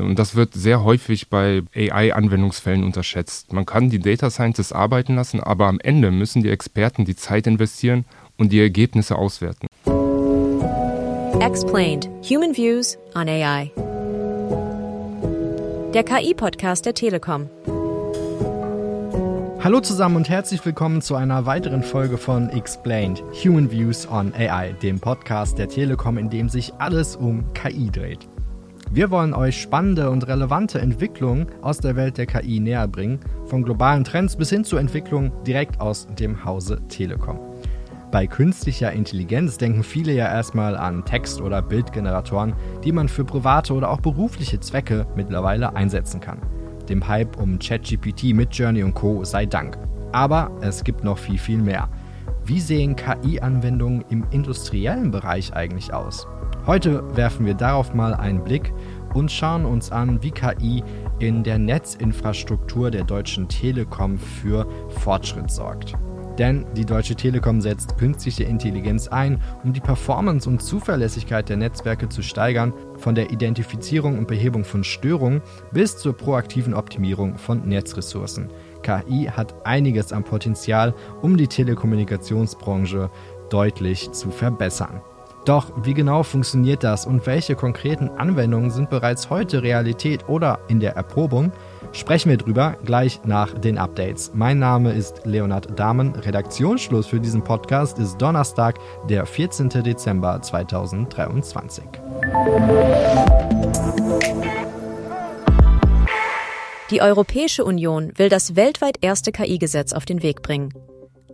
Und das wird sehr häufig bei AI-Anwendungsfällen unterschätzt. Man kann die Data Scientists arbeiten lassen, aber am Ende müssen die Experten die Zeit investieren und die Ergebnisse auswerten. Explained. Human Views on AI. Der KI-Podcast der Telekom. Hallo zusammen und herzlich willkommen zu einer weiteren Folge von Explained Human Views on AI, dem Podcast der Telekom, in dem sich alles um KI dreht. Wir wollen euch spannende und relevante Entwicklungen aus der Welt der KI näher bringen, von globalen Trends bis hin zu Entwicklungen direkt aus dem Hause Telekom. Bei künstlicher Intelligenz denken viele ja erstmal an Text- oder Bildgeneratoren, die man für private oder auch berufliche Zwecke mittlerweile einsetzen kann. Dem Hype um ChatGPT, Midjourney und Co. sei Dank. Aber es gibt noch viel, viel mehr. Wie sehen KI-Anwendungen im industriellen Bereich eigentlich aus? Heute werfen wir darauf mal einen Blick und schauen uns an, wie KI in der Netzinfrastruktur der Deutschen Telekom für Fortschritt sorgt. Denn die Deutsche Telekom setzt künstliche Intelligenz ein, um die Performance und Zuverlässigkeit der Netzwerke zu steigern, von der Identifizierung und Behebung von Störungen bis zur proaktiven Optimierung von Netzressourcen. KI hat einiges an Potenzial, um die Telekommunikationsbranche deutlich zu verbessern. Doch wie genau funktioniert das und welche konkreten Anwendungen sind bereits heute Realität oder in der Erprobung? Sprechen wir drüber gleich nach den Updates. Mein Name ist Leonard Dahmen. Redaktionsschluss für diesen Podcast ist Donnerstag, der 14. Dezember 2023. Die Europäische Union will das weltweit erste KI-Gesetz auf den Weg bringen.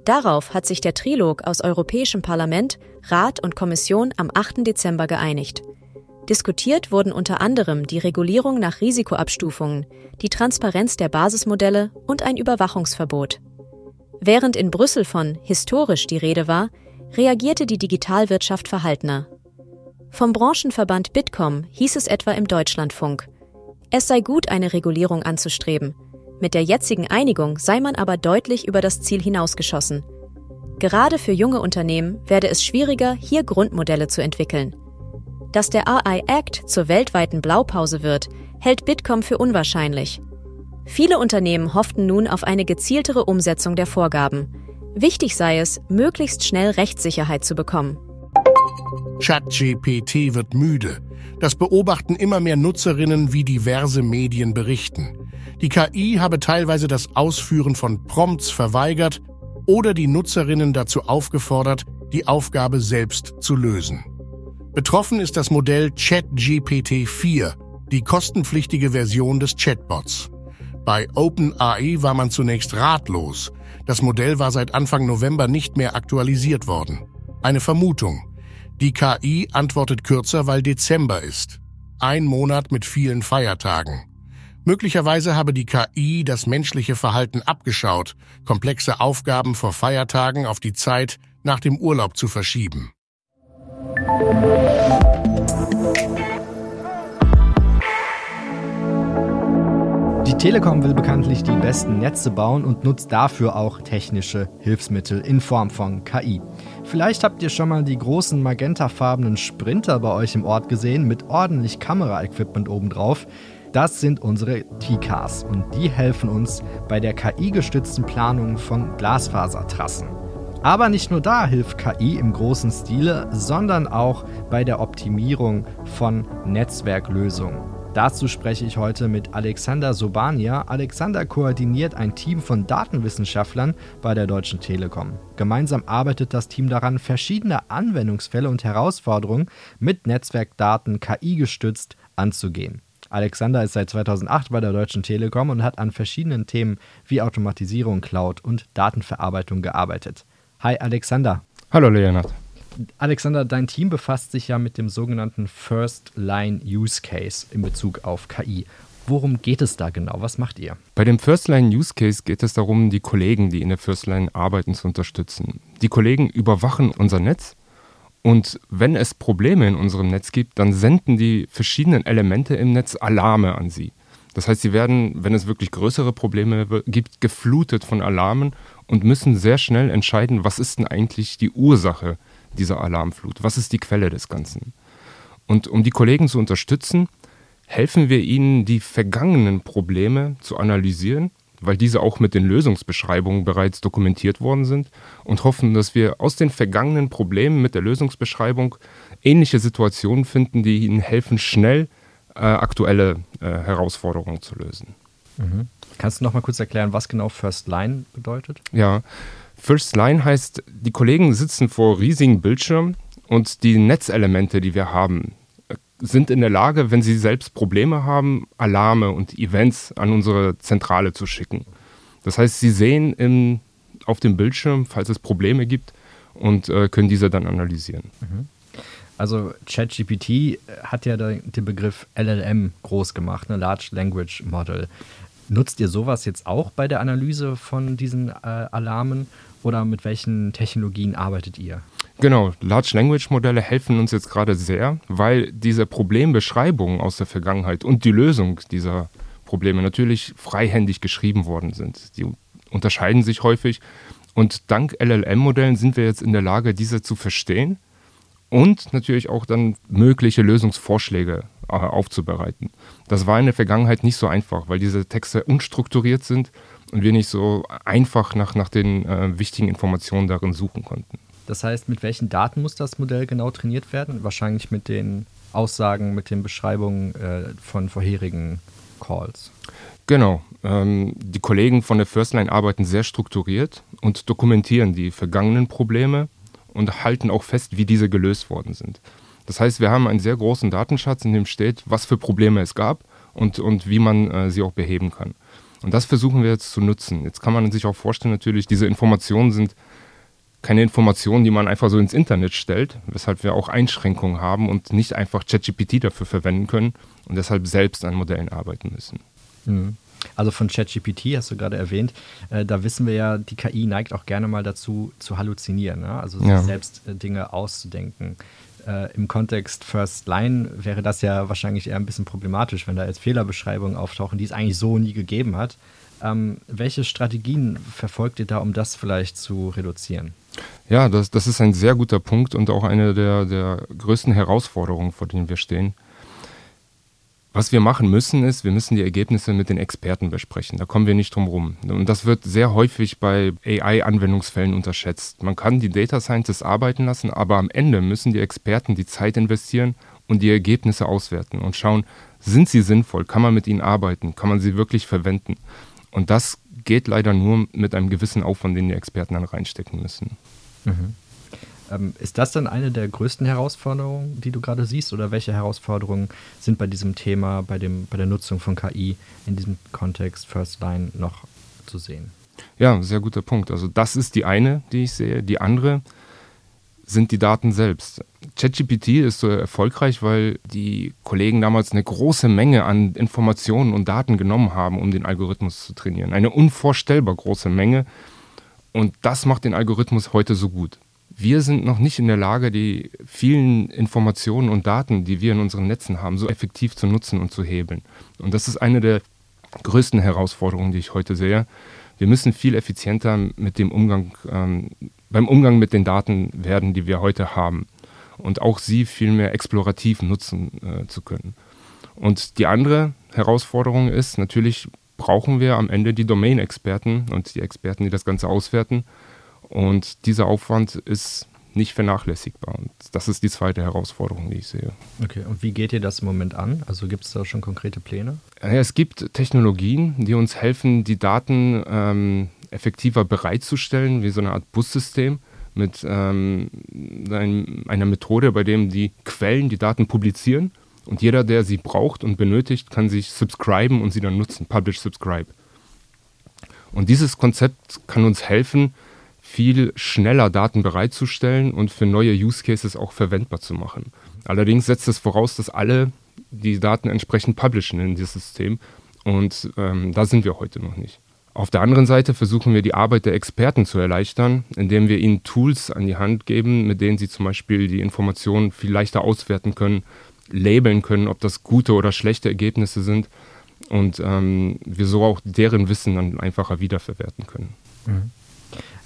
Darauf hat sich der Trilog aus Europäischem Parlament, Rat und Kommission am 8. Dezember geeinigt. Diskutiert wurden unter anderem die Regulierung nach Risikoabstufungen, die Transparenz der Basismodelle und ein Überwachungsverbot. Während in Brüssel von historisch die Rede war, reagierte die Digitalwirtschaft verhaltener. Vom Branchenverband Bitkom hieß es etwa im Deutschlandfunk, es sei gut, eine Regulierung anzustreben – mit der jetzigen Einigung sei man aber deutlich über das Ziel hinausgeschossen. Gerade für junge Unternehmen werde es schwieriger, hier Grundmodelle zu entwickeln. Dass der AI Act zur weltweiten Blaupause wird, hält Bitkom für unwahrscheinlich. Viele Unternehmen hofften nun auf eine gezieltere Umsetzung der Vorgaben. Wichtig sei es, möglichst schnell Rechtssicherheit zu bekommen. ChatGPT wird müde. Das beobachten immer mehr Nutzerinnen, wie diverse Medien berichten. Die KI habe teilweise das Ausführen von Prompts verweigert oder die Nutzerinnen dazu aufgefordert, die Aufgabe selbst zu lösen. Betroffen ist das Modell ChatGPT-4, die kostenpflichtige Version des Chatbots. Bei OpenAI war man zunächst ratlos. Das Modell war seit Anfang November nicht mehr aktualisiert worden. Eine Vermutung. Die KI antwortet kürzer, weil Dezember ist. Ein Monat mit vielen Feiertagen. Möglicherweise habe die KI das menschliche Verhalten abgeschaut, komplexe Aufgaben vor Feiertagen auf die Zeit nach dem Urlaub zu verschieben. Die Telekom will bekanntlich die besten Netze bauen und nutzt dafür auch technische Hilfsmittel in Form von KI. Vielleicht habt ihr schon mal die großen magentafarbenen Sprinter bei euch im Ort gesehen mit ordentlich Kameraequipment obendrauf. Das sind unsere T-Cars und die helfen uns bei der KI-gestützten Planung von Glasfasertrassen. Aber nicht nur da hilft KI im großen Stile, sondern auch bei der Optimierung von Netzwerklösungen. Dazu spreche ich heute mit Alexander Sobania. Alexander koordiniert ein Team von Datenwissenschaftlern bei der Deutschen Telekom. Gemeinsam arbeitet das Team daran, verschiedene Anwendungsfälle und Herausforderungen mit Netzwerkdaten KI gestützt anzugehen. Alexander ist seit 2008 bei der Deutschen Telekom und hat an verschiedenen Themen wie Automatisierung, Cloud und Datenverarbeitung gearbeitet. Hi Alexander. Hallo Leonard. Alexander, dein Team befasst sich ja mit dem sogenannten First Line Use Case in Bezug auf KI. Worum geht es da genau? Was macht ihr? Bei dem First Line Use Case geht es darum, die Kollegen, die in der First Line arbeiten, zu unterstützen. Die Kollegen überwachen unser Netz und wenn es Probleme in unserem Netz gibt, dann senden die verschiedenen Elemente im Netz Alarme an sie. Das heißt, sie werden, wenn es wirklich größere Probleme gibt, geflutet von Alarmen und müssen sehr schnell entscheiden, was ist denn eigentlich die Ursache dieser Alarmflut? Was ist die Quelle des Ganzen? Und um die Kollegen zu unterstützen, helfen wir ihnen, die vergangenen Probleme zu analysieren, weil diese auch mit den Lösungsbeschreibungen bereits dokumentiert worden sind und hoffen, dass wir aus den vergangenen Problemen mit der Lösungsbeschreibung ähnliche Situationen finden, die ihnen helfen, schnell äh, aktuelle äh, Herausforderungen zu lösen. Mhm. Kannst du noch mal kurz erklären, was genau First Line bedeutet? Ja, First Line heißt, die Kollegen sitzen vor riesigen Bildschirmen und die Netzelemente, die wir haben, sind in der Lage, wenn sie selbst Probleme haben, Alarme und Events an unsere Zentrale zu schicken. Das heißt, sie sehen im, auf dem Bildschirm, falls es Probleme gibt, und äh, können diese dann analysieren. Mhm. Also ChatGPT hat ja den Begriff LLM groß gemacht, eine Large Language Model. Nutzt ihr sowas jetzt auch bei der Analyse von diesen äh, Alarmen oder mit welchen Technologien arbeitet ihr? Genau, Large Language Modelle helfen uns jetzt gerade sehr, weil diese Problembeschreibungen aus der Vergangenheit und die Lösung dieser Probleme natürlich freihändig geschrieben worden sind. Die unterscheiden sich häufig und dank LLM-Modellen sind wir jetzt in der Lage, diese zu verstehen und natürlich auch dann mögliche Lösungsvorschläge äh, aufzubereiten. Das war in der Vergangenheit nicht so einfach, weil diese Texte unstrukturiert sind und wir nicht so einfach nach, nach den äh, wichtigen Informationen darin suchen konnten. Das heißt, mit welchen Daten muss das Modell genau trainiert werden? Wahrscheinlich mit den Aussagen, mit den Beschreibungen äh, von vorherigen Calls. Genau. Ähm, die Kollegen von der Firstline arbeiten sehr strukturiert und dokumentieren die vergangenen Probleme und halten auch fest, wie diese gelöst worden sind. Das heißt, wir haben einen sehr großen Datenschatz, in dem steht, was für Probleme es gab und, und wie man äh, sie auch beheben kann. Und das versuchen wir jetzt zu nutzen. Jetzt kann man sich auch vorstellen, natürlich, diese Informationen sind keine Informationen, die man einfach so ins Internet stellt, weshalb wir auch Einschränkungen haben und nicht einfach ChatGPT dafür verwenden können und deshalb selbst an Modellen arbeiten müssen. Mhm. Also von ChatGPT hast du gerade erwähnt, äh, da wissen wir ja, die KI neigt auch gerne mal dazu zu halluzinieren, ne? also sich ja. selbst äh, Dinge auszudenken. Äh, Im Kontext First Line wäre das ja wahrscheinlich eher ein bisschen problematisch, wenn da jetzt Fehlerbeschreibungen auftauchen, die es eigentlich so nie gegeben hat. Ähm, welche Strategien verfolgt ihr da, um das vielleicht zu reduzieren? Ja, das, das ist ein sehr guter Punkt und auch eine der, der größten Herausforderungen, vor denen wir stehen. Was wir machen müssen, ist, wir müssen die Ergebnisse mit den Experten besprechen. Da kommen wir nicht drum rum. Und das wird sehr häufig bei AI-Anwendungsfällen unterschätzt. Man kann die Data Scientists arbeiten lassen, aber am Ende müssen die Experten die Zeit investieren und die Ergebnisse auswerten und schauen, sind sie sinnvoll? Kann man mit ihnen arbeiten? Kann man sie wirklich verwenden? Und das geht leider nur mit einem gewissen Aufwand, den die Experten dann reinstecken müssen. Mhm. Ähm, ist das dann eine der größten Herausforderungen, die du gerade siehst? Oder welche Herausforderungen sind bei diesem Thema, bei, dem, bei der Nutzung von KI in diesem Kontext First Line noch zu sehen? Ja, sehr guter Punkt. Also das ist die eine, die ich sehe. Die andere sind die Daten selbst. ChatGPT ist so erfolgreich, weil die Kollegen damals eine große Menge an Informationen und Daten genommen haben, um den Algorithmus zu trainieren. Eine unvorstellbar große Menge. Und das macht den Algorithmus heute so gut wir sind noch nicht in der Lage, die vielen Informationen und Daten, die wir in unseren Netzen haben, so effektiv zu nutzen und zu hebeln. Und das ist eine der größten Herausforderungen, die ich heute sehe. Wir müssen viel effizienter mit dem Umgang, ähm, beim Umgang mit den Daten werden, die wir heute haben. Und auch sie viel mehr explorativ nutzen äh, zu können. Und die andere Herausforderung ist, natürlich brauchen wir am Ende die Domain-Experten und die Experten, die das Ganze auswerten, und dieser Aufwand ist nicht vernachlässigbar. Und das ist die zweite Herausforderung, die ich sehe. Okay, und wie geht ihr das im Moment an? Also gibt es da schon konkrete Pläne? Es gibt Technologien, die uns helfen, die Daten ähm, effektiver bereitzustellen, wie so eine Art Bussystem mit ähm, ein, einer Methode, bei dem die Quellen die Daten publizieren und jeder, der sie braucht und benötigt, kann sich subscriben und sie dann nutzen, Publish Subscribe. Und dieses Konzept kann uns helfen, viel schneller Daten bereitzustellen und für neue Use Cases auch verwendbar zu machen. Allerdings setzt es voraus, dass alle die Daten entsprechend publishen in dieses System und ähm, da sind wir heute noch nicht. Auf der anderen Seite versuchen wir die Arbeit der Experten zu erleichtern, indem wir ihnen Tools an die Hand geben, mit denen sie zum Beispiel die Informationen viel leichter auswerten können, labeln können, ob das gute oder schlechte Ergebnisse sind und ähm, wir so auch deren Wissen dann einfacher wiederverwerten können. Mhm.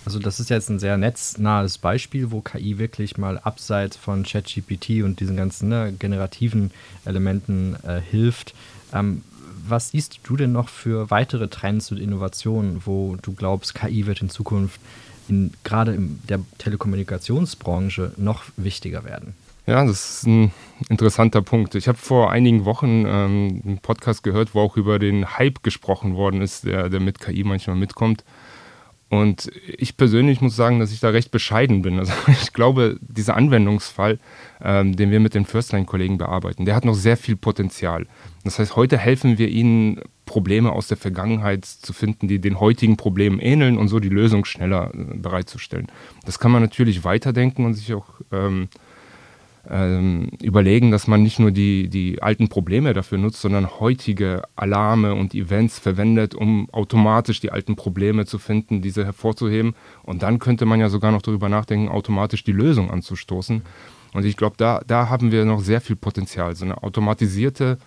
Also das ist jetzt ein sehr netznahes Beispiel, wo KI wirklich mal abseits von ChatGPT und diesen ganzen ne, generativen Elementen äh, hilft. Ähm, was siehst du denn noch für weitere Trends und Innovationen, wo du glaubst, KI wird in Zukunft in, gerade in der Telekommunikationsbranche noch wichtiger werden? Ja, das ist ein interessanter Punkt. Ich habe vor einigen Wochen ähm, einen Podcast gehört, wo auch über den Hype gesprochen worden ist, der, der mit KI manchmal mitkommt. Und ich persönlich muss sagen, dass ich da recht bescheiden bin. Also ich glaube, dieser Anwendungsfall, ähm, den wir mit den Firstline-Kollegen bearbeiten, der hat noch sehr viel Potenzial. Das heißt, heute helfen wir ihnen, Probleme aus der Vergangenheit zu finden, die den heutigen Problemen ähneln und so die Lösung schneller äh, bereitzustellen. Das kann man natürlich weiterdenken und sich auch ähm, ähm, überlegen, dass man nicht nur die, die alten Probleme dafür nutzt, sondern heutige Alarme und Events verwendet, um automatisch die alten Probleme zu finden, diese hervorzuheben. Und dann könnte man ja sogar noch darüber nachdenken, automatisch die Lösung anzustoßen. Und ich glaube, da, da haben wir noch sehr viel Potenzial. So eine automatisierte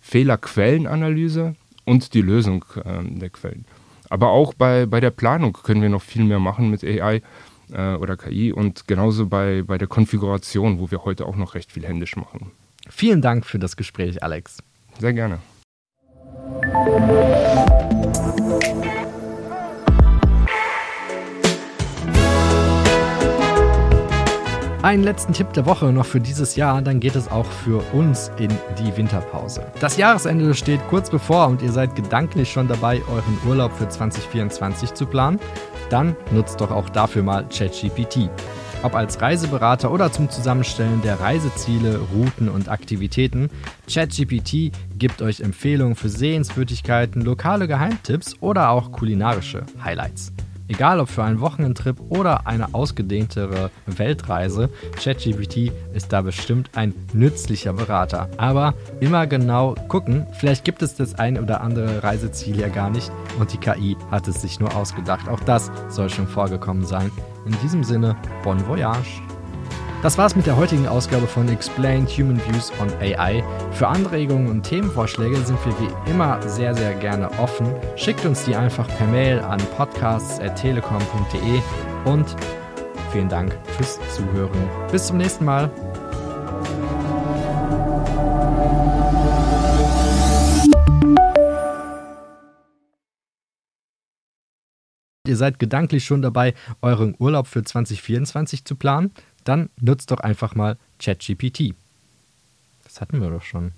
Fehlerquellenanalyse und die Lösung ähm, der Quellen. Aber auch bei, bei der Planung können wir noch viel mehr machen mit AI äh, oder KI und genauso bei, bei der Konfiguration, wo wir heute auch noch recht viel händisch machen. Vielen Dank für das Gespräch, Alex. Sehr gerne. Einen letzten Tipp der Woche noch für dieses Jahr, dann geht es auch für uns in die Winterpause. Das Jahresende steht kurz bevor und ihr seid gedanklich schon dabei, euren Urlaub für 2024 zu planen. Dann nutzt doch auch dafür mal ChatGPT. Ob als Reiseberater oder zum Zusammenstellen der Reiseziele, Routen und Aktivitäten, ChatGPT gibt euch Empfehlungen für Sehenswürdigkeiten, lokale Geheimtipps oder auch kulinarische Highlights. Egal ob für einen Wochenendtrip oder eine ausgedehntere Weltreise, ChatGPT ist da bestimmt ein nützlicher Berater. Aber immer genau gucken, vielleicht gibt es das ein oder andere Reiseziel ja gar nicht und die KI hat es sich nur ausgedacht. Auch das soll schon vorgekommen sein. In diesem Sinne, bon voyage! Das war's mit der heutigen Ausgabe von Explained Human Views on AI. Für Anregungen und Themenvorschläge sind wir wie immer sehr, sehr gerne offen. Schickt uns die einfach per Mail an podcasts.telekom.de und vielen Dank fürs Zuhören. Bis zum nächsten Mal. Ihr seid gedanklich schon dabei, euren Urlaub für 2024 zu planen? Dann nutzt doch einfach mal ChatGPT. Das hatten wir doch schon.